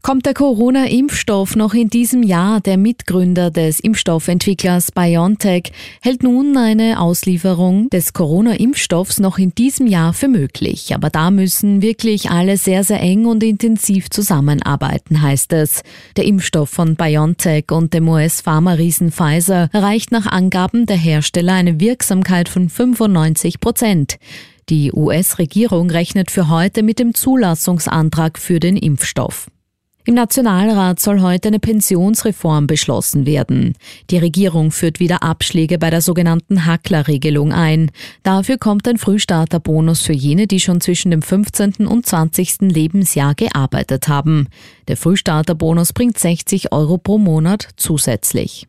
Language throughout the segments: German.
Kommt der Corona-Impfstoff noch in diesem Jahr? Der Mitgründer des Impfstoffentwicklers BioNTech hält nun eine Auslieferung des Corona-Impfstoffs noch in diesem Jahr für möglich. Aber da müssen wirklich alle sehr, sehr eng und intensiv zusammenarbeiten, heißt es. Der Impfstoff von BioNTech und dem US-Pharma-Riesen Pfizer erreicht nach Angaben der Hersteller eine Wirksamkeit von 95 Prozent. Die US-Regierung rechnet für heute mit dem Zulassungsantrag für den Impfstoff. Im Nationalrat soll heute eine Pensionsreform beschlossen werden. Die Regierung führt wieder Abschläge bei der sogenannten Hackler-Regelung ein. Dafür kommt ein Frühstarterbonus für jene, die schon zwischen dem 15. und 20. Lebensjahr gearbeitet haben. Der Frühstarterbonus bringt 60 Euro pro Monat zusätzlich.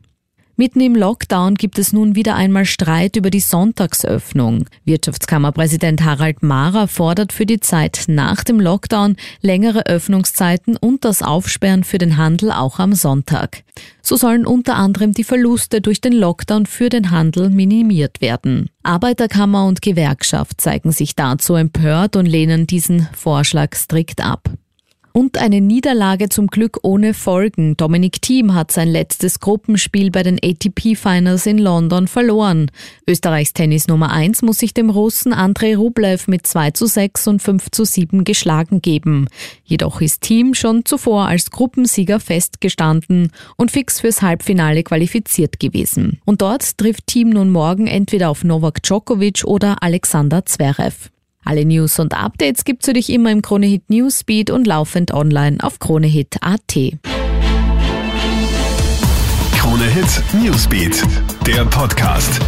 Mitten im Lockdown gibt es nun wieder einmal Streit über die Sonntagsöffnung. Wirtschaftskammerpräsident Harald Mahrer fordert für die Zeit nach dem Lockdown längere Öffnungszeiten und das Aufsperren für den Handel auch am Sonntag. So sollen unter anderem die Verluste durch den Lockdown für den Handel minimiert werden. Arbeiterkammer und Gewerkschaft zeigen sich dazu empört und lehnen diesen Vorschlag strikt ab. Und eine Niederlage zum Glück ohne Folgen. Dominik Thiem hat sein letztes Gruppenspiel bei den ATP Finals in London verloren. Österreichs Tennis Nummer 1 muss sich dem Russen Andrei Rublev mit 2 zu 6 und 5 zu 7 geschlagen geben. Jedoch ist Thiem schon zuvor als Gruppensieger festgestanden und fix fürs Halbfinale qualifiziert gewesen. Und dort trifft Thiem nun morgen entweder auf Novak Djokovic oder Alexander Zverev. Alle News und Updates gibt's für dich immer im Kronehit Newsbeat und laufend online auf kronehit.at. Kronehit Newsbeat, der Podcast.